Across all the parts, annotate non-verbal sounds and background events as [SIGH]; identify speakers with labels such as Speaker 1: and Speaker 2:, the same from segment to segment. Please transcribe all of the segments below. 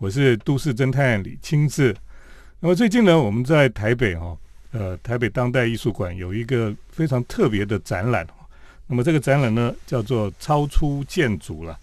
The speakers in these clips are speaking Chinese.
Speaker 1: 我是都市侦探李清志。那么最近呢，我们在台北哈，呃，台北当代艺术馆有一个非常特别的展览。那么这个展览呢，叫做“超出建筑”了。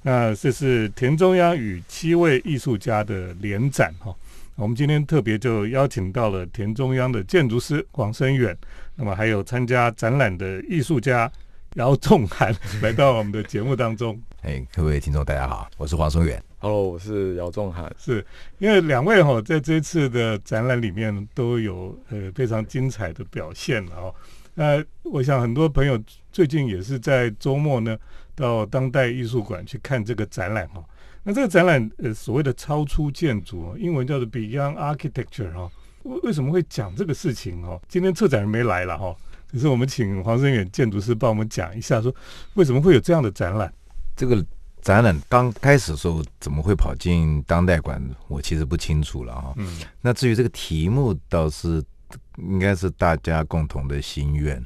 Speaker 1: 那这是田中央与七位艺术家的联展哈。我们今天特别就邀请到了田中央的建筑师黄生远，那么还有参加展览的艺术家姚仲涵来到我们的节目当中。[LAUGHS]
Speaker 2: 哎，各位听众大家好，我是黄生远。
Speaker 3: Hello，我是姚仲涵。
Speaker 1: 是因为两位哈在这次的展览里面都有呃非常精彩的表现了哦。那我想很多朋友最近也是在周末呢到当代艺术馆去看这个展览哈。那这个展览，呃，所谓的超出建筑，英文叫做 Beyond Architecture 哈，为为什么会讲这个事情哦？今天策展人没来了哈，只是我们请黄生远建筑师帮我们讲一下，说为什么会有这样的展览？
Speaker 2: 这个展览刚开始的时候怎么会跑进当代馆？我其实不清楚了哈。嗯。那至于这个题目，倒是应该是大家共同的心愿，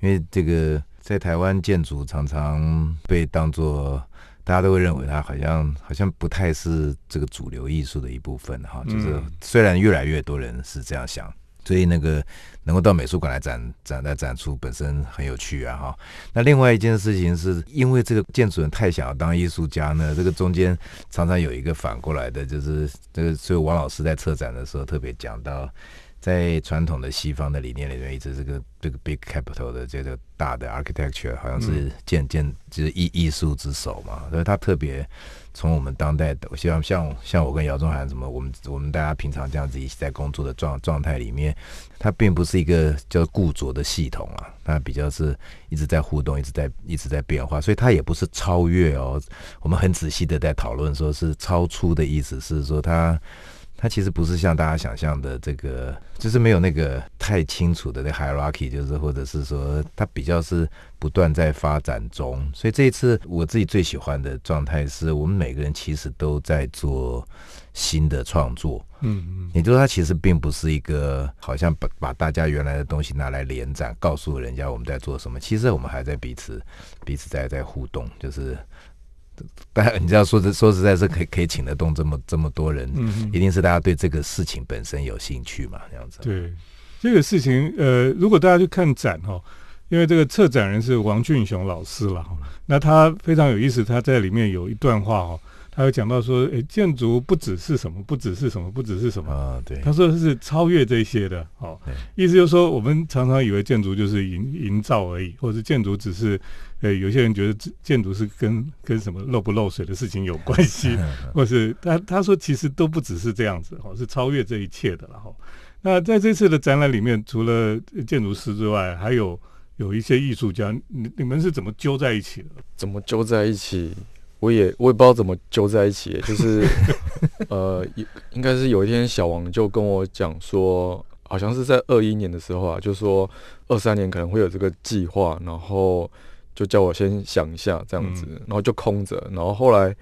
Speaker 2: 因为这个在台湾建筑常常被当做。大家都会认为它好像好像不太是这个主流艺术的一部分哈，就是虽然越来越多人是这样想，所以那个能够到美术馆来展展来展出本身很有趣啊哈。那另外一件事情是因为这个建筑人太想要当艺术家呢，这个中间常常有一个反过来的，就是这个所以王老师在策展的时候特别讲到。在传统的西方的理念里面，一直这个这个 big capital 的这个大的 architecture 好像是建建就是艺艺术之首嘛，所以他特别从我们当代的，我希望像像我跟姚中涵什么，我们我们大家平常这样子一起在工作的状状态里面，它并不是一个叫固着的系统啊，它比较是一直在互动，一直在一直在变化，所以它也不是超越哦。我们很仔细的在讨论，说是超出的意思是说它。它其实不是像大家想象的这个，就是没有那个太清楚的那 hierarchy，就是或者是说它比较是不断在发展中。所以这一次我自己最喜欢的状态是我们每个人其实都在做新的创作。嗯嗯，也就是说它其实并不是一个好像把把大家原来的东西拿来连展，告诉人家我们在做什么。其实我们还在彼此彼此在在互动，就是。大家，你知道，说实说实在，是可以可以请得动这么这么多人，嗯一定是大家对这个事情本身有兴趣嘛，这样子。
Speaker 1: 对这个事情，呃，如果大家去看展哈，因为这个策展人是王俊雄老师了，那他非常有意思，他在里面有一段话哈。他有讲到说，诶，建筑不只是什么，不只是什么，不只是什么
Speaker 2: 啊？对，
Speaker 1: 他说是超越这些的，哦，意思就是说，我们常常以为建筑就是营营造而已，或者建筑只是，呃，有些人觉得建筑是跟跟什么漏不漏水的事情有关系，[LAUGHS] 或是他他说其实都不只是这样子，哦，是超越这一切的了，哈。那在这次的展览里面，除了建筑师之外，还有有一些艺术家，你你们是怎么揪在一起的？
Speaker 3: 怎么揪在一起？我也我也不知道怎么揪在一起，[LAUGHS] 就是呃，应该是有一天小王就跟我讲说，好像是在二一年的时候啊，就说二三年可能会有这个计划，然后就叫我先想一下这样子，然后就空着，然后后来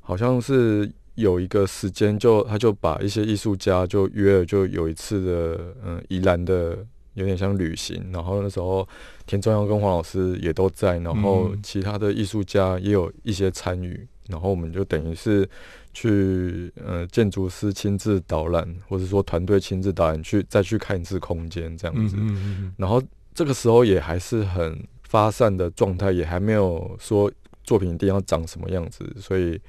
Speaker 3: 好像是有一个时间，就他就把一些艺术家就约了，就有一次的嗯宜兰的。有点像旅行，然后那时候田中央跟黄老师也都在，然后其他的艺术家也有一些参与，然后我们就等于是去呃建筑师亲自导览，或者说团队亲自导览去再去看一次空间这样子，然后这个时候也还是很发散的状态，也还没有说作品一定要长什么样子，所以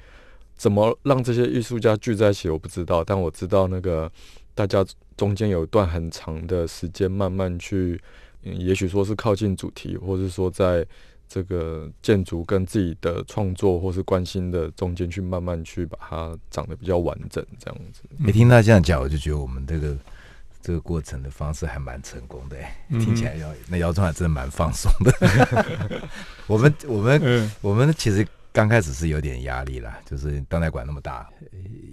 Speaker 3: 怎么让这些艺术家聚在一起我不知道，但我知道那个。大家中间有一段很长的时间，慢慢去，也许说是靠近主题，或是说在这个建筑跟自己的创作或是关心的中间去慢慢去把它长得比较完整，这样子。
Speaker 2: 没听他这样讲，我就觉得我们这个这个过程的方式还蛮成功的。听起来姚那姚总还真的蛮放松的。[LAUGHS] 我们我们我们其实。刚开始是有点压力啦，就是当代馆那么大，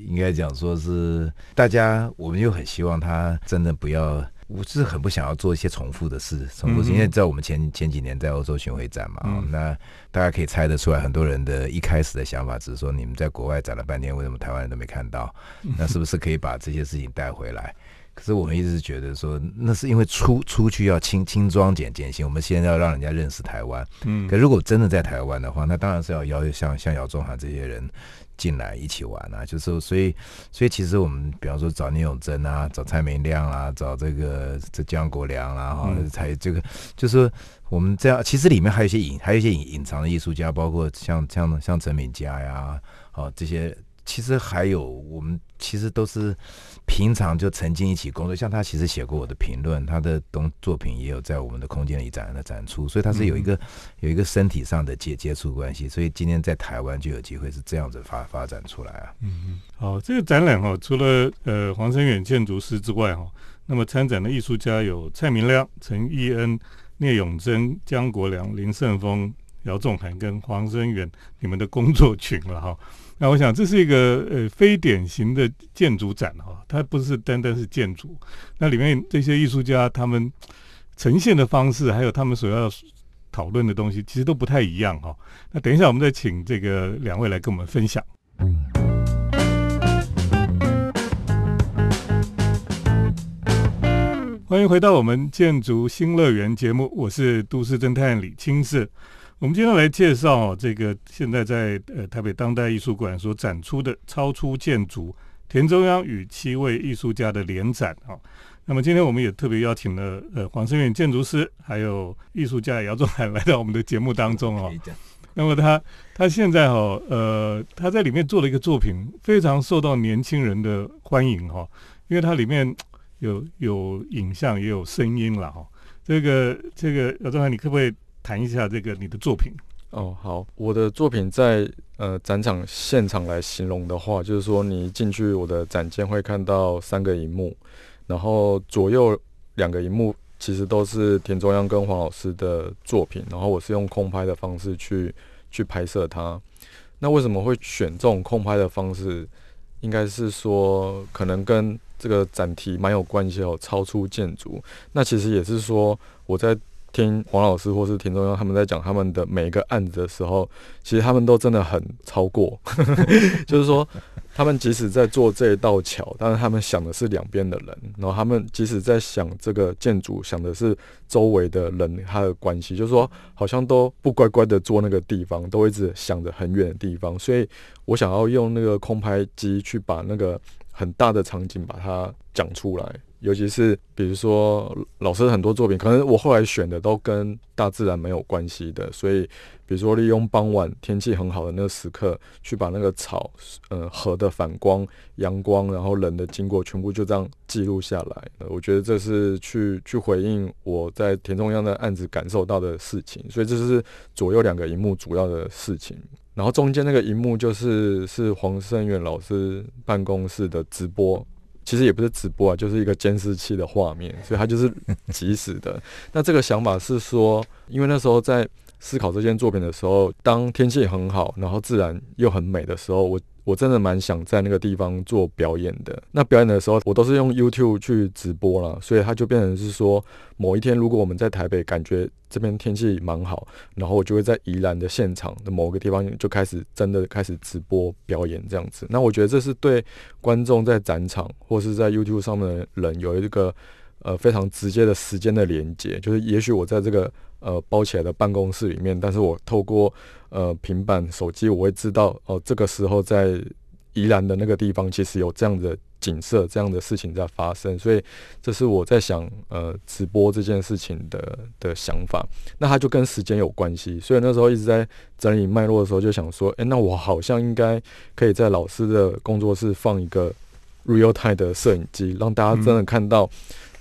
Speaker 2: 应该讲说是大家，我们又很希望他真的不要，我是很不想要做一些重复的事，重复。因为在我们前前几年在欧洲巡回展嘛，那大家可以猜得出来，很多人的一开始的想法只是说，你们在国外展了半天，为什么台湾人都没看到？那是不是可以把这些事情带回来？可是我们一直是觉得说，那是因为出出去要轻轻装简简行，我们现在要让人家认识台湾。嗯，可如果真的在台湾的话，那当然是要邀像像姚中涵这些人进来一起玩啊，就是所以所以其实我们比方说找聂永贞啊，找蔡明亮啊，找这个这江国良啊哈，才这个就是我们这样，其实里面还有一些隐还有一些隐隐藏的艺术家，包括像像像陈敏佳呀，哦这些。其实还有，我们其实都是平常就曾经一起工作。像他其实写过我的评论，他的东作品也有在我们的空间里展的展出，所以他是有一个有一个身体上的接接触关系。所以今天在台湾就有机会是这样子发发展出来啊。
Speaker 1: 嗯嗯，好，这个展览哈，除了呃黄生远建筑师之外哈，那么参展的艺术家有蔡明亮、陈义恩、聂永贞、江国良、林胜峰、姚仲涵跟黄生远，你们的工作群了哈。那我想这是一个呃非典型的建筑展哈，它不是单单是建筑，那里面这些艺术家他们呈现的方式，还有他们所要讨论的东西，其实都不太一样哈。那等一下我们再请这个两位来跟我们分享。欢迎回到我们建筑新乐园节目，我是都市侦探李清志。我们今天来介绍这个现在在呃台北当代艺术馆所展出的超出建筑田中央与七位艺术家的联展啊。那么今天我们也特别邀请了呃黄生远建筑师还有艺术家姚仲海来到我们的节目当中哦。[LAUGHS] 那么他他现在哈呃他在里面做了一个作品，非常受到年轻人的欢迎哈，因为它里面有有影像也有声音了哈。这个这个姚仲海，你可不可以？谈一下这个你的作品
Speaker 3: 哦，好，我的作品在呃展场现场来形容的话，就是说你一进去我的展间会看到三个荧幕，然后左右两个荧幕其实都是田中央跟黄老师的作品，然后我是用空拍的方式去去拍摄它。那为什么会选这种空拍的方式？应该是说可能跟这个展题蛮有关系哦，超出建筑。那其实也是说我在。听黄老师或是田中央他们在讲他们的每一个案子的时候，其实他们都真的很超过，[LAUGHS] 就是说他们即使在做这一道桥，但是他们想的是两边的人，然后他们即使在想这个建筑，想的是周围的人他的关系，就是说好像都不乖乖的做那个地方，都一直想着很远的地方，所以我想要用那个空拍机去把那个很大的场景把它讲出来。尤其是比如说老师很多作品，可能我后来选的都跟大自然没有关系的，所以比如说利用傍晚天气很好的那个时刻，去把那个草、呃河的反光、阳光，然后人的经过，全部就这样记录下来。我觉得这是去去回应我在田中央的案子感受到的事情，所以这是左右两个荧幕主要的事情，然后中间那个荧幕就是是黄胜远老师办公室的直播。其实也不是直播啊，就是一个监视器的画面，所以它就是即时的。[LAUGHS] 那这个想法是说，因为那时候在思考这件作品的时候，当天气很好，然后自然又很美的时候，我。我真的蛮想在那个地方做表演的。那表演的时候，我都是用 YouTube 去直播了，所以它就变成是说，某一天如果我们在台北，感觉这边天气蛮好，然后我就会在宜兰的现场的某个地方就开始真的开始直播表演这样子。那我觉得这是对观众在展场或是在 YouTube 上面的人有一个呃非常直接的时间的连接，就是也许我在这个。呃，包起来的办公室里面，但是我透过呃平板手机，我会知道哦，这个时候在宜兰的那个地方，其实有这样的景色，这样的事情在发生，所以这是我在想呃直播这件事情的的想法。那它就跟时间有关系，所以那时候一直在整理脉络的时候，就想说，哎，那我好像应该可以在老师的工作室放一个 real time 的摄影机，让大家真的看到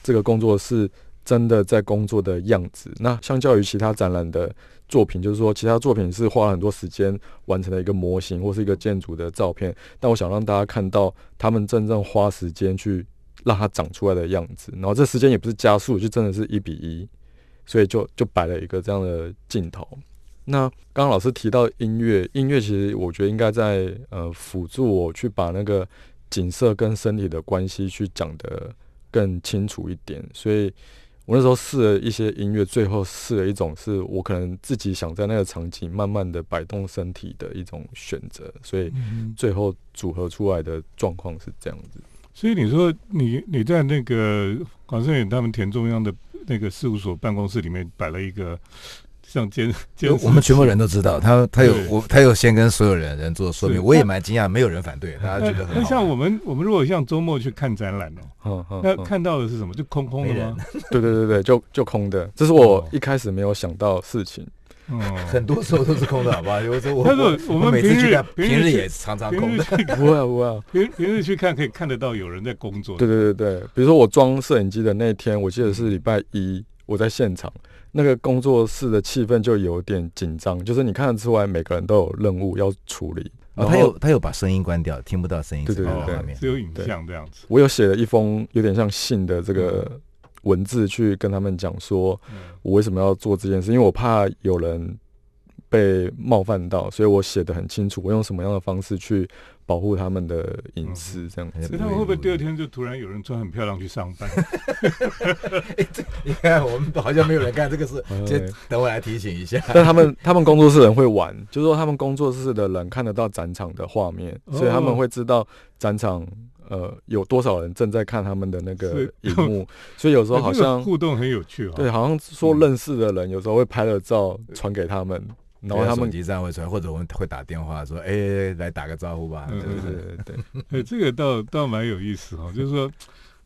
Speaker 3: 这个工作室。真的在工作的样子，那相较于其他展览的作品，就是说其他作品是花了很多时间完成了一个模型或是一个建筑的照片，但我想让大家看到他们真正花时间去让它长出来的样子，然后这时间也不是加速，就真的是一比一，所以就就摆了一个这样的镜头。那刚刚老师提到音乐，音乐其实我觉得应该在呃辅助我去把那个景色跟身体的关系去讲得更清楚一点，所以。我那时候试了一些音乐，最后试了一种是我可能自己想在那个场景慢慢的摆动身体的一种选择，所以最后组合出来的状况是这样子。
Speaker 1: 所以你说你你在那个黄胜远他们田中央的那个事务所办公室里面摆了一个像监监
Speaker 2: 我们全部人都知道，他他有我他有先跟所有人人做说明，我也蛮惊讶，没有人反对，大家觉得很好。
Speaker 1: 那像我们我们如果像周末去看展览哦，那看到的是什么？就空空的吗？[LAUGHS]
Speaker 3: 对对对对，就就空的，这是我
Speaker 1: 哦
Speaker 3: 一开始没有想到事情。
Speaker 1: 嗯，[LAUGHS]
Speaker 2: 很多时候都是空的，好不好？[LAUGHS] 有时候我
Speaker 1: 但是我们
Speaker 2: 每次
Speaker 1: 平日
Speaker 2: 去看，
Speaker 1: 平日
Speaker 2: 也常常空的。
Speaker 3: 不会啊不会啊，
Speaker 1: 平平日去看可以看得到有人在工作。
Speaker 3: 对对对对，比如说我装摄影机的那天，我记得是礼拜一，我在现场，那个工作室的气氛就有点紧张，就是你看得出来每个人都有任务要处理。
Speaker 2: 哦，
Speaker 3: 然后
Speaker 2: 他有他有把声音关掉，听不到声音，
Speaker 3: 对对对
Speaker 1: 哦
Speaker 2: 画面。
Speaker 1: 只有影像这样子。
Speaker 3: 我有写了一封有点像信的这个文字去跟他们讲说，
Speaker 1: 嗯
Speaker 3: 我为什么要做这件事，因为我怕有人被冒犯到，所以我写的很清楚，我用什么样的方式去保护他们的隐私，这样子。
Speaker 2: 嗯
Speaker 1: 所以他们会不会第二天就突然有人穿很漂亮去上班？
Speaker 2: 你看，我们好像没有人干这个事，[LAUGHS]
Speaker 3: 哎
Speaker 2: 先等我来提醒一下。
Speaker 3: 但他们 [LAUGHS] 他们工作室人会玩，就是说他们工作室的人看得到展场的画面，
Speaker 1: 哦
Speaker 3: 所以他们会知道展场呃有多少人正在看他们的那个荧幕，所以有时候好
Speaker 1: 这个
Speaker 3: 像
Speaker 1: 互动很有趣哦。
Speaker 3: 对，好像说认识的人有时候会拍了照传给他们，然后他们
Speaker 2: 手机站会出来，或者我们会打电话说：“哎，来打个招呼吧。”
Speaker 1: 嗯
Speaker 2: 对
Speaker 3: 对
Speaker 2: 对？
Speaker 3: 对 [LAUGHS]
Speaker 1: 这个倒倒蛮有意思哦，就是说，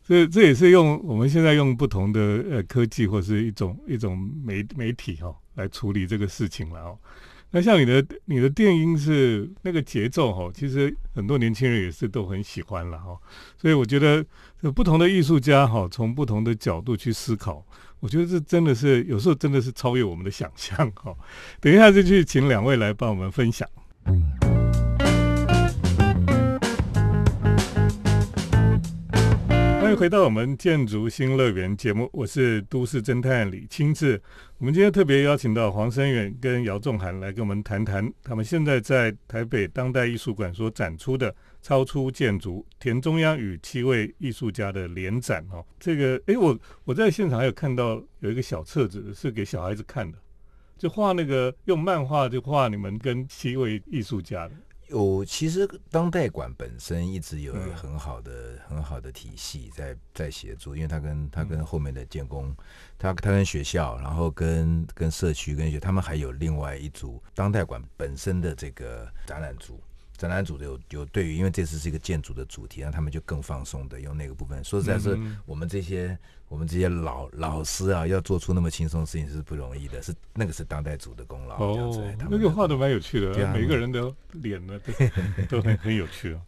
Speaker 1: 这这也是用我们现在用不同的呃科技或是一种一种媒媒体哈、哦、来处理这个事情了哦。那像你的你的电音是那个节奏哈、其实很多年轻人也是都很喜欢了哈、所以我觉得不同的艺术家哈、从不同的角度去思考，我觉得这真的是有时候真的是超越我们的想象哈、等一下就去请两位来帮我们分享。欢迎回到我们建筑新乐园节目，我是都市侦探李清志。我们今天特别邀请到黄生远跟姚仲涵来跟我们谈谈他们现在在台北当代艺术馆所展出的超出建筑田中央与七位艺术家的联展哦。这个，诶，我我在现场还有看到有一个小册子是给小孩子看的，就画那个用漫画就画你们跟七位艺术家的。
Speaker 2: 有，其实当代馆本身一直有
Speaker 1: 嗯
Speaker 2: 很好的、很好的体系在在协助，因为他跟它
Speaker 1: 嗯
Speaker 2: 跟后面的建工，他他跟学校，然后跟跟社区跟学，他们还有另外一组当代馆本身的这个展览组。展览组的有有对于，因为这次是一个建筑的主题，那他们就更放松的用那个部分。说实在是
Speaker 1: 嗯
Speaker 2: 我们这些我们这些老老师啊，要做出那么轻松的事情是不容易的，是那个是当代组的功劳。他们
Speaker 1: 那个画的蛮有趣的，每个人的脸呢都 [LAUGHS] 都很很有趣哦。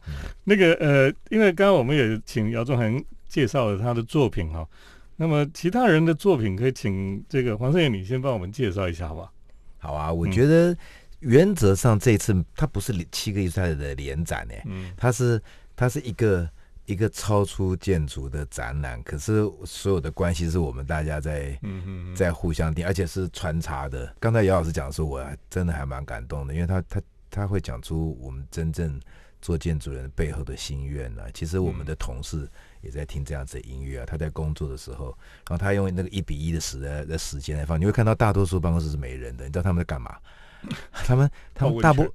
Speaker 1: 那个呃，因为刚刚我们也请姚仲涵介绍了他的作品哈、那么其他人的作品可以请这个黄胜远你先帮我们介绍一下好吧？
Speaker 2: 好啊，我
Speaker 1: 嗯
Speaker 2: 觉得原则上这次它不是七个艺术家的联展呢，
Speaker 1: 嗯
Speaker 2: 它是它是一个一个超出建筑的展览，可是所有的关系是我们大家在
Speaker 1: 嗯嗯，
Speaker 2: 在互相定，而且是穿插的。刚才姚老师讲的时候，我还真的还蛮感动的，因为他他他会讲出我们真正做建筑人背后的心愿呢、其实我们的同事也在听这样子的音乐啊，他在工作的时候，然后他用那个一比一的时的的时间来放，你会看到大多数办公室是没人的，你知道他们在干嘛？他们他们大部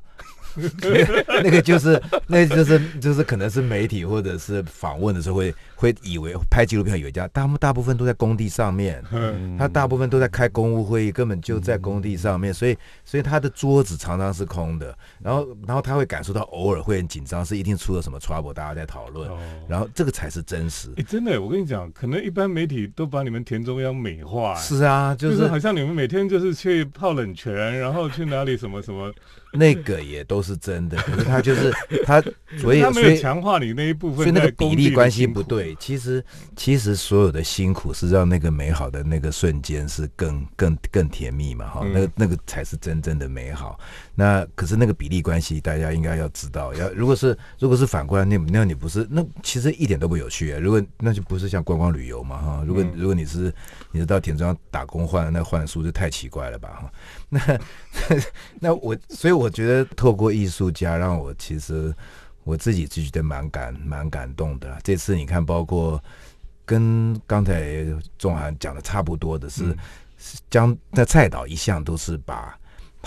Speaker 2: [LAUGHS] 那个就是那个就是就是可能是媒体或者是访问的时候会会以为拍纪录片以为这样，他们大部分都在工地上面，
Speaker 1: 嗯。
Speaker 2: 他大部分都在开公务会议，根本就在工地上面，所以所以他的桌子常常是空的，然后然后他会感受到偶尔会很紧张，是一定出了什么 trouble，大家在讨论，
Speaker 1: 哦，
Speaker 2: 然后这个才是真实。
Speaker 1: 哎，真的，我跟你讲，可能一般媒体都把你们田中央美化，哎
Speaker 2: 是啊，就
Speaker 1: 就是是好像你们每天就是去泡冷泉，然后去哪里什么什么，[LAUGHS]
Speaker 2: 那个也都是真的，[LAUGHS] 可是他就是他，所以所以
Speaker 1: 强化你那一部分，
Speaker 2: 所以那个比例关系不。对。其实其实所有的辛苦是让那个美好的那个瞬间是更更更甜蜜嘛哈，
Speaker 1: 嗯
Speaker 2: 那个那个才是真正的美好。那可是那个比例关系，大家应该要知道。要如果是如果是反过来，那那你不是那其实一点都不有趣、啊。如果那就不是像观光旅游嘛哈。如果、
Speaker 1: 嗯
Speaker 2: 如果你是你是到田庄打工换那换书就太奇怪了吧哈。[LAUGHS] 那 [LAUGHS] 那我所以我觉得透过艺术家让我其实我自己就觉得蛮感蛮感动的。这次你看，包括跟刚才仲涵讲的差不多的是，
Speaker 1: 嗯
Speaker 2: 是将那蔡导一向都是把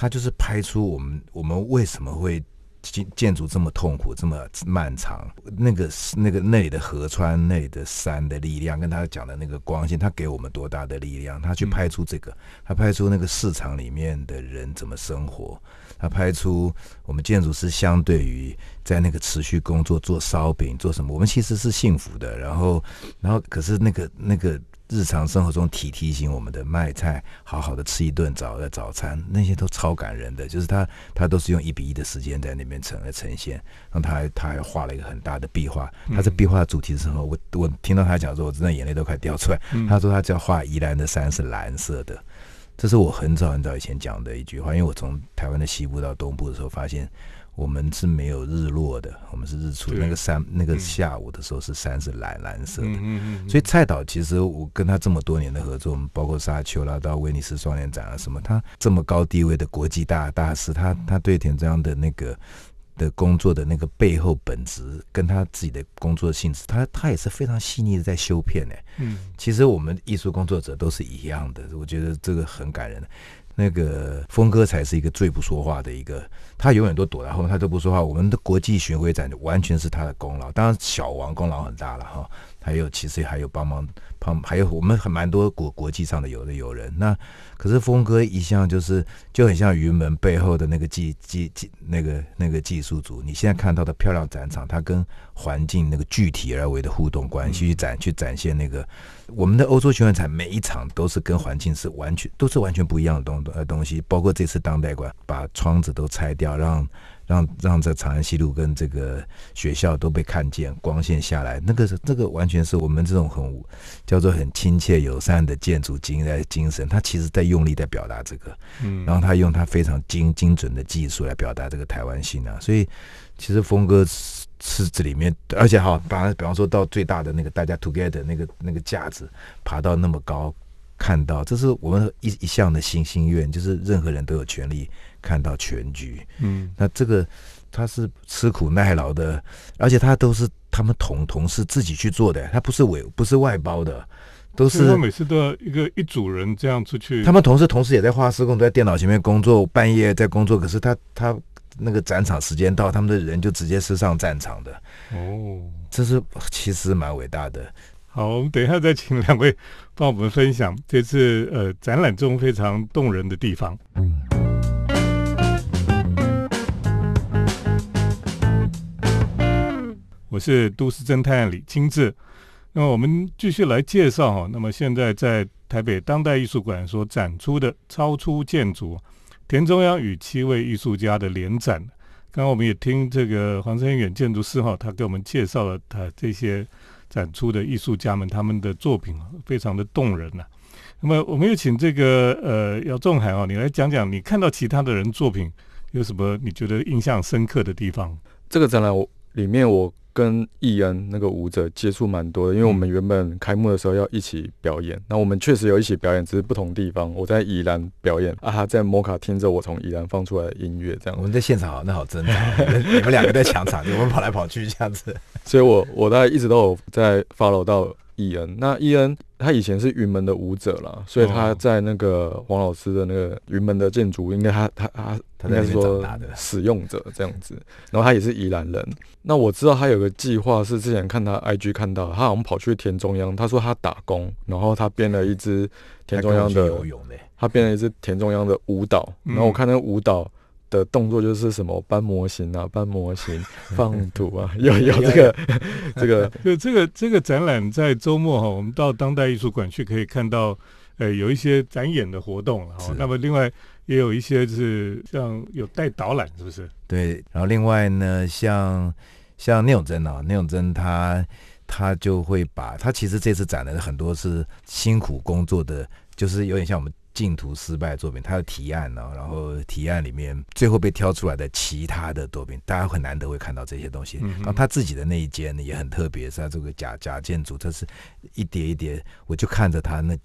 Speaker 2: 他就是拍出我们我们为什么会建建筑这么痛苦，这么漫长，那个那个那里的河川、那里的山的力量，跟他讲的那个光线，他给我们多大的力量？他去拍出这个，他拍出那个市场里面的人怎么生活，他拍出我们建筑师相对于在那个持续工作做烧饼做什么，我们其实是幸福的。然后，然后可是那个那个。日常生活中提提醒我们的卖菜，好好的吃一顿早的早餐，那些都超感人的。就是他，他都是用一比一的时间在那边呈来呈现。然后他还他还画了一个很大的壁画。他这壁画主题的时候，我我听到他讲说，我真的眼泪都快掉出来。他说他只要画宜兰的山是蓝色的，这是我很早很早以前讲的一句话。因为我从台湾的西部到东部的时候，发现。我们是没有日落的，我们是日出。那个山，那个下午的时候是山是蓝蓝色的。所以蔡导其实我跟他这么多年的合作，我们包括沙丘啦，到威尼斯双年展啊什么，他这么高地位的国际大大师，他他对田这样的那个的工作的那个背后本质，跟他自己的工作性质，他他也是非常细腻的在修片呢。嗯，其实我们艺术工作者都是一样的，我觉得这个很感人。那个峰哥才是一个最不说话的一个，他永远都躲在后面，他都不说话。我们的国际巡回展完全是他的功劳，当然小王功劳很大了哈。还有其实还有帮忙，帮还有我们很蛮多国国际上的有的友人。那可是峰哥一向就是就很像云门背后的那个技技技那个那个技术组。你现在看到的漂亮展场，它跟环境那个具体而为的互动关系去展去展现那个我们的欧洲巡回展，每一场都是跟环境是完全都是完全不一样的东呃东西。包括这次当代馆把窗子都拆掉，让。让让这长安西路跟这个学校都被看见，光线下来，那个是这个完全是我们这种很叫做很亲切友善的建筑精在精神，他其实在用力在表达这个，嗯，然后他用他非常精精准的技术来表达这个台湾性啊，所以其实峰哥是这里面，而且哈，把比方说到最大的那个大家 together 那个那个架子爬到那么高，看到这是我们一一项的心心愿，就是任何人都有权利。看到全局，嗯，那这个他是吃苦耐劳的，而且他都是他们同同事自己去做的，他不是委不是外包的，都是
Speaker 1: 他每次都要一个一组人这样出去。
Speaker 2: 他们同事同时也在画施工，都在电脑前面工作，半夜在工作。可是他他那个展场时间到，他们的人就直接是上战场的。哦，这是其实蛮伟大的。
Speaker 1: 好，我们等一下再请两位帮我们分享这次呃展览中非常动人的地方。嗯。是都市侦探李清志，那么我们继续来介绍哈。那么现在在台北当代艺术馆所展出的超出建筑，田中央与七位艺术家的联展。刚刚我们也听这个黄生远建筑师哈，他给我们介绍了他这些展出的艺术家们他们的作品，非常的动人呐。那么我们又请这个呃姚仲海啊，你来讲讲你看到其他的人作品有什么你觉得印象深刻的地方？
Speaker 3: 这个展览我里面我。跟艺恩那个舞者接触蛮多的，因为我们原本开幕的时候要一起表演，那我们确实有一起表演，只是不同地方。我在宜兰表演，啊，他在摩卡听着我从宜兰放出来的音乐，这样。
Speaker 2: 我们在现场，那好真的，你们两个在抢场地，我们跑来跑去这样子。[LAUGHS]
Speaker 3: 所以我我大概一直都有在 follow 到易恩。那易恩他以前是云门的舞者啦，所以他在那个黄老师的那个云门的建筑，应该他他他。应该是说使用者这样子，然后他也是宜兰人。那我知道他有个计划，是之前看他 IG 看到，他好像跑去田中央，他说他打工，然后他编了一支田中央的，他编了一支田中央的舞蹈。然后我看那个舞蹈的动作就是什么搬模型啊，搬模型 [LAUGHS] 放图啊，[LAUGHS] 有有这个这个，
Speaker 1: 就这个 [LAUGHS] 这个展览在周末哈，我们到当代艺术馆去可以看到，呃，有一些展演的活动。好，那么另外。也有一些是像有带导览，是不是？
Speaker 2: 对，然后另外呢，像像聂永贞啊，聂永贞他他就会把他其实这次展的很多是辛苦工作的，就是有点像我们竞图失败作品，他的提案呢，然后提案里面最后被挑出来的其他的作品，大家很难得会看到这些东西。然后他自己的那一间呢也很特别，是他这个假假建筑，它是一叠一叠，我就看着他那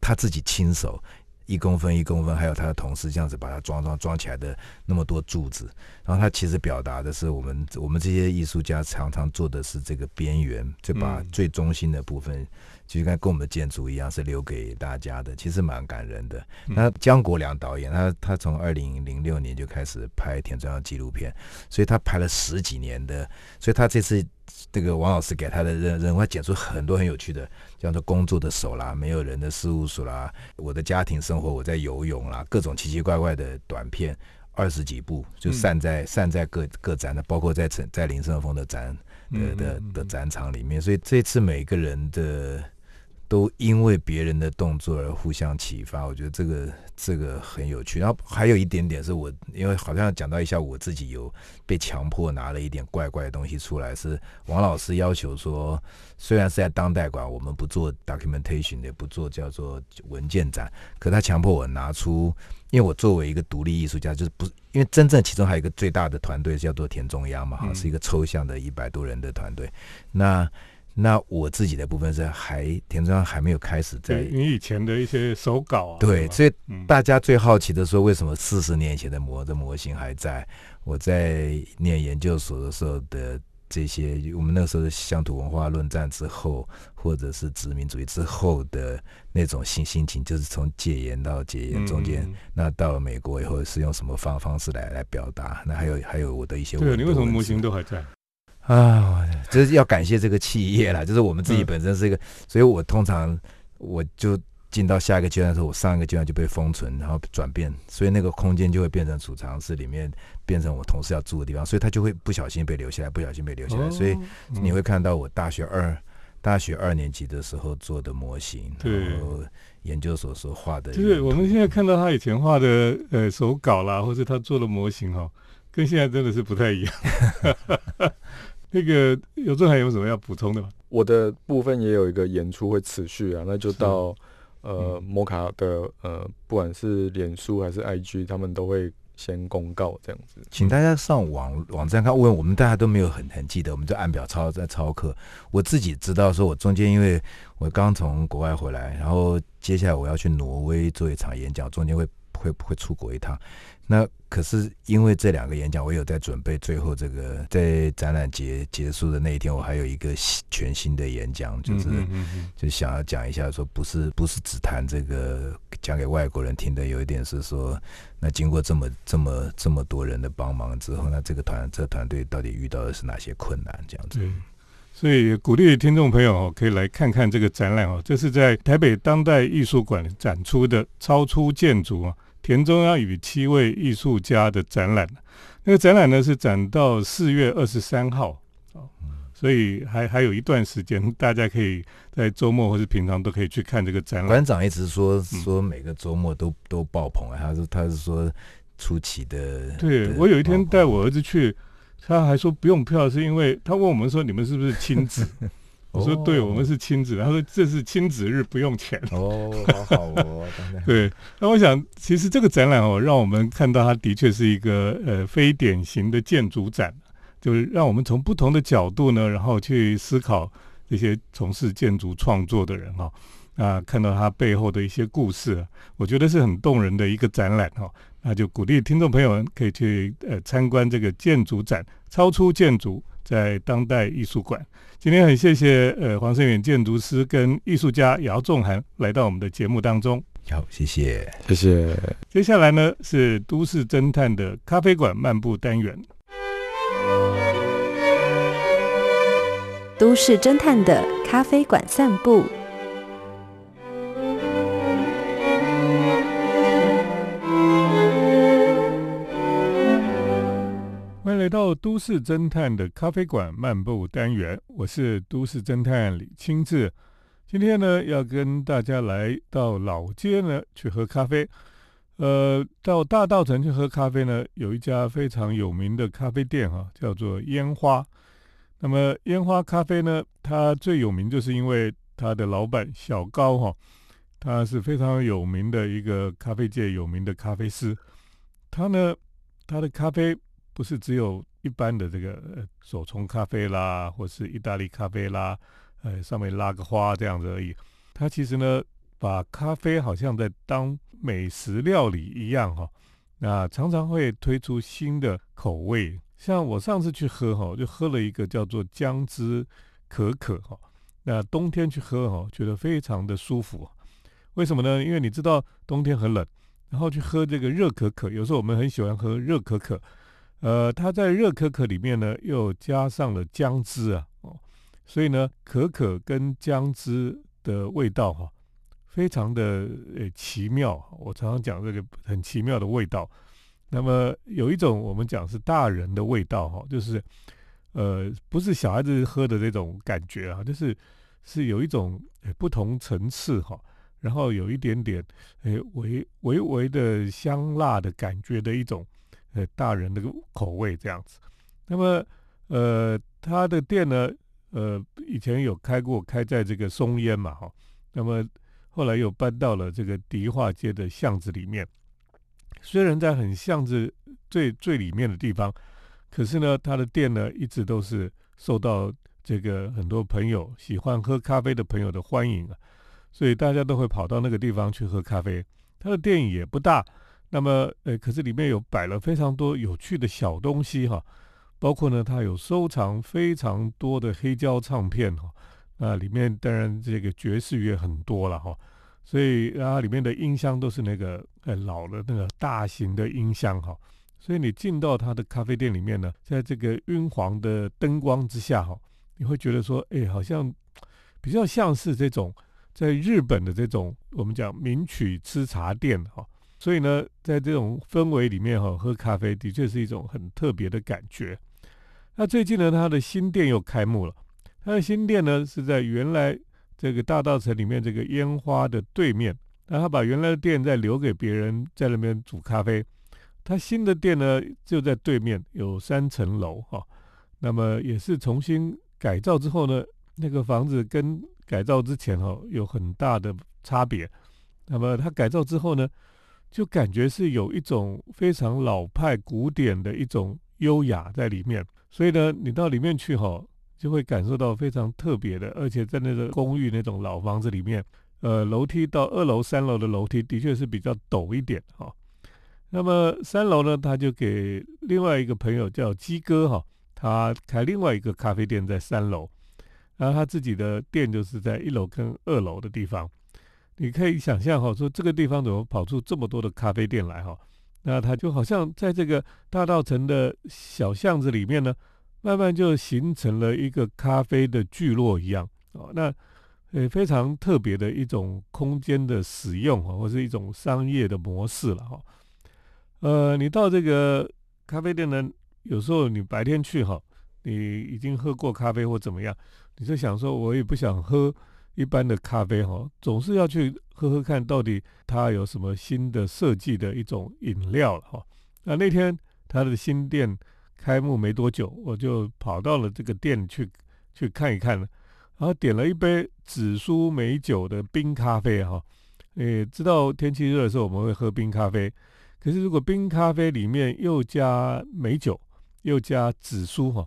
Speaker 2: 他自己亲手。一公分一公分，还有他的同事这样子把它装装装起来的那么多柱子，然后他其实表达的是我们我们这些艺术家常常做的是这个边缘，就把最中心的部分。其实跟跟我们的建筑一样，是留给大家的，其实蛮感人的。那姜国良导演，他他从二零零六年就开始拍田中央纪录片，所以他拍了十几年的。所以他这次这个王老师给他的任任务，他剪出很多很有趣的，叫做工作的手啦，没有人的事务所啦，我的家庭生活，我在游泳啦，各种奇奇怪怪的短片，二十几部就散在散在各各展的，包括在在林胜峰的展的的的展场里面。所以这次每个人的。都因为别人的动作而互相启发，我觉得这个这个很有趣。然后还有一点点是我，因为好像讲到一下，我自己有被强迫拿了一点怪怪的东西出来，是王老师要求说，虽然是在当代馆，我们不做 documentation，也不做叫做文件展，可他强迫我拿出，因为我作为一个独立艺术家，就是不因为真正其中还有一个最大的团队叫做田中央嘛，哈，是一个抽象的一百多人的团队，那。那我自己的部分是还田中还没有开始在
Speaker 1: 你以前的一些手稿啊，
Speaker 2: 对，所以大家最好奇的说，为什么四十年前的模的模型还在？我在念研究所的时候的这些，我们那时候的乡土文化论战之后，或者是殖民主义之后的那种心心情，就是从戒严到戒严中间，那到了美国以后是用什么方方式来来表达？那还有还有我的一些，
Speaker 1: 对，你为什么模型都还在？
Speaker 2: 啊，就是要感谢这个企业啦，就是我们自己本身是一个，所以我通常我就进到下一个阶段的时候，我上一个阶段就被封存，然后转变，所以那个空间就会变成储藏室里面，变成我同事要住的地方，所以他就会不小心被留下来，不小心被留下来，所以你会看到我大学二大学二年级的时候做的模型，然后研究所所画的，
Speaker 1: 就是我们现在看到他以前画的呃手稿啦，或者他做的模型哈，跟现在真的是不太一样。[LAUGHS] 那个有正还有什么要补充的吗？
Speaker 3: 我的部分也有一个演出会持续啊，那就到呃摩卡的呃，不管是脸书还是 IG，他们都会先公告这样子，
Speaker 2: 请大家上网网站看。问我们大家都没有很很记得，我们就按表抄在抄课。我自己知道，说我中间因为我刚从国外回来，然后接下来我要去挪威做一场演讲，中间会会不会出国一趟。那可是因为这两个演讲，我有在准备。最后这个在展览结结束的那一天，我还有一个全新的演讲，就是就想要讲一下，说不是不是只谈这个讲给外国人听的，有一点是说，那经过这么这么这么多人的帮忙之后，那这个团这团队到底遇到的是哪些困难？这样子。
Speaker 1: 所以鼓励听众朋友哦，可以来看看这个展览哦，这是在台北当代艺术馆展出的超出建筑啊。田中央与七位艺术家的展览，那个展览呢是展到四月二十三号哦，所以还还有一段时间，大家可以在周末或是平常都可以去看这个展览。
Speaker 2: 馆长一直说说每个周末都都爆棚啊，他说他是说出奇的。
Speaker 1: 对我有一天带我儿子去，他还说不用票，是因为他问我们说你们是不是亲子。[LAUGHS] 我说对，我们是亲子。他说这是亲子日，不用钱。
Speaker 2: 哦，好好哦，[LAUGHS]
Speaker 1: 对。那我想，其实这个展览哦，让我们看到它的确是一个呃非典型的建筑展，就是让我们从不同的角度呢，然后去思考这些从事建筑创作的人哈啊，看到他背后的一些故事，我觉得是很动人的一个展览哈。那就鼓励听众朋友们可以去呃参观这个建筑展，超出建筑。在当代艺术馆，今天很谢谢呃黄胜远建筑师跟艺术家姚仲涵来到我们的节目当中。
Speaker 2: 好，谢谢，
Speaker 3: 谢谢。
Speaker 1: 接下来呢是都市侦探的咖啡馆漫步单元。
Speaker 4: 都市侦探的咖啡馆散步。
Speaker 1: 欢迎来到都市侦探的咖啡馆漫步单元，我是都市侦探李清志。今天呢，要跟大家来到老街呢去喝咖啡。呃，到大道城去喝咖啡呢，有一家非常有名的咖啡店哈，叫做烟花。那么烟花咖啡呢，它最有名就是因为它的老板小高哈，他是非常有名的一个咖啡界有名的咖啡师。他呢，他的咖啡。不是只有一般的这个手冲咖啡啦，或是意大利咖啡啦，呃，上面拉个花这样子而已。它其实呢，把咖啡好像在当美食料理一样哈，那常常会推出新的口味。像我上次去喝哈，就喝了一个叫做姜汁可可哈。那冬天去喝哈，觉得非常的舒服。为什么呢？因为你知道冬天很冷，然后去喝这个热可可，有时候我们很喜欢喝热可可。呃，它在热可可里面呢，又加上了姜汁啊，哦，所以呢，可可跟姜汁的味道哈，非常的呃奇妙。我常常讲这个很奇妙的味道。那么有一种我们讲是大人的味道哈，就是呃不是小孩子喝的这种感觉啊，就是是有一种不同层次哈，然后有一点点诶微微微的香辣的感觉的一种呃大人的口味这样子。那么呃他的店呢呃以前有开过开在这个松烟嘛哈，那么后来又搬到了这个迪化街的巷子里面。虽然在很巷子最最里面的地方，可是呢，他的店呢一直都是受到这个很多朋友喜欢喝咖啡的朋友的欢迎啊，所以大家都会跑到那个地方去喝咖啡。他的店也不大，那么呃，可是里面有摆了非常多有趣的小东西哈，包括呢，他有收藏非常多的黑胶唱片哈，那里面当然这个爵士乐很多了哈。所以它里面的音箱都是那个呃老的那个大型的音箱哈，所以你进到它的咖啡店里面呢，在这个晕黄的灯光之下哈，你会觉得说，哎，好像比较像是这种在日本的这种我们讲名曲吃茶店哈，所以呢，在这种氛围里面哈，喝咖啡的确是一种很特别的感觉。那最近呢，它的新店又开幕了，它的新店呢是在原来。这个大道城里面这个烟花的对面，那他把原来的店再留给别人在那边煮咖啡。他新的店呢就在对面，有三层楼哈。那么也是重新改造之后呢，那个房子跟改造之前哈有很大的差别。那么他改造之后呢，就感觉是有一种非常老派古典的一种优雅在里面。所以呢，你到里面去哈。就会感受到非常特别的，而且在那个公寓那种老房子里面，呃，楼梯到二楼、三楼的楼梯的确是比较陡一点哈。那么三楼呢，他就给另外一个朋友叫鸡哥哈，他开另外一个咖啡店在三楼，然后他自己的店就是在一楼跟二楼的地方。你可以想象哈，说这个地方怎么跑出这么多的咖啡店来哈？那它就好像在这个大道城的小巷子里面呢。慢慢就形成了一个咖啡的聚落一样哦，那呃非常特别的一种空间的使用啊，或是一种商业的模式了哈。呃，你到这个咖啡店呢，有时候你白天去哈，你已经喝过咖啡或怎么样，你就想说，我也不想喝一般的咖啡哈，总是要去喝喝看到底它有什么新的设计的一种饮料了哈。那那天他的新店。开幕没多久，我就跑到了这个店去去看一看，然后点了一杯紫苏美酒的冰咖啡哈。诶，知道天气热的时候我们会喝冰咖啡，可是如果冰咖啡里面又加美酒，又加紫苏哈，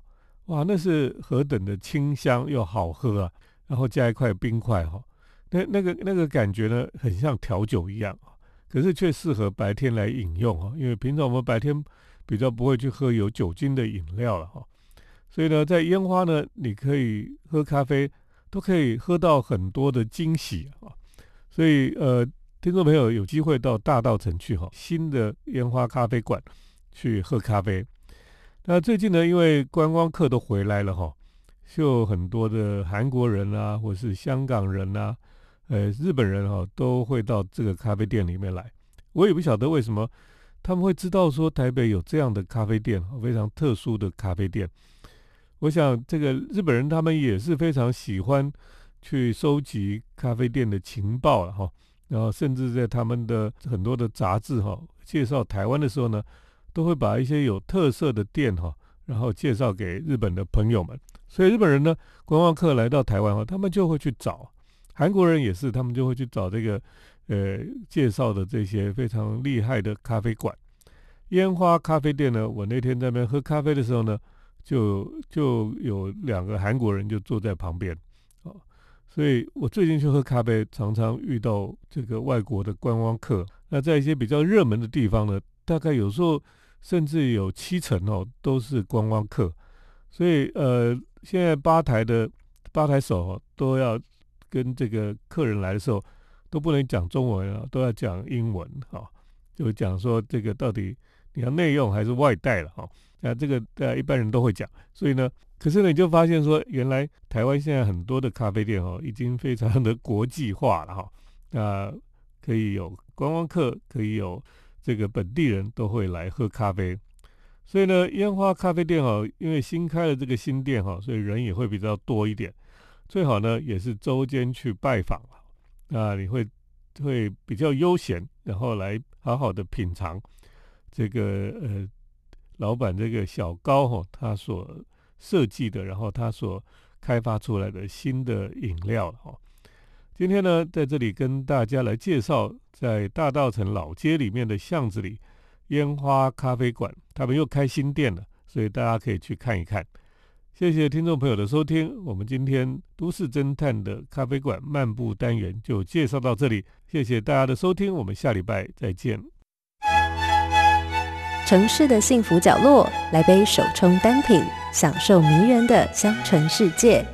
Speaker 1: 哇，那是何等的清香又好喝啊！然后加一块冰块哈，那那个那个感觉呢，很像调酒一样可是却适合白天来饮用哈，因为平常我们白天。比较不会去喝有酒精的饮料了哈，所以呢，在烟花呢，你可以喝咖啡，都可以喝到很多的惊喜啊。所以呃，听众朋友有机会到大道城去哈，新的烟花咖啡馆去喝咖啡。那最近呢，因为观光客都回来了哈，就很多的韩国人啊，或是香港人啊，呃，日本人哈，都会到这个咖啡店里面来。我也不晓得为什么。他们会知道说台北有这样的咖啡店，非常特殊的咖啡店。我想这个日本人他们也是非常喜欢去收集咖啡店的情报了哈。然后甚至在他们的很多的杂志哈介绍台湾的时候呢，都会把一些有特色的店哈，然后介绍给日本的朋友们。所以日本人呢，观光客来到台湾后，他们就会去找。韩国人也是，他们就会去找这个。呃，介绍的这些非常厉害的咖啡馆，烟花咖啡店呢。我那天在那边喝咖啡的时候呢，就就有两个韩国人就坐在旁边，哦，所以我最近去喝咖啡，常常遇到这个外国的观光客。那在一些比较热门的地方呢，大概有时候甚至有七成哦都是观光客。所以呃，现在吧台的吧台手都要跟这个客人来的时候都不能讲中文啊，都要讲英文哈，就讲说这个到底你要内用还是外带了哈。那这个呃一般人都会讲，所以呢。可是呢，你就发现说，原来台湾现在很多的咖啡店哦，已经非常的国际化了哈。那可以有观光客，可以有这个本地人都会来喝咖啡。所以呢，烟花咖啡店哦，因为新开了这个新店哈，所以人也会比较多一点。最好呢，也是周间去拜访那你会会比较悠闲，然后来好好的品尝这个呃老板这个小高哈他所。设计的，然后他所开发出来的新的饮料哈。今天呢，在这里跟大家来介绍，在大道城老街里面的巷子里，烟花咖啡馆，他们又开新店了，所以大家可以去看一看。谢谢听众朋友的收听，我们今天都市侦探的咖啡馆漫步单元就介绍到这里，谢谢大家的收听，我们下礼拜再见。
Speaker 4: 城市的幸福角落，来杯手冲单品，享受迷人的香醇世界。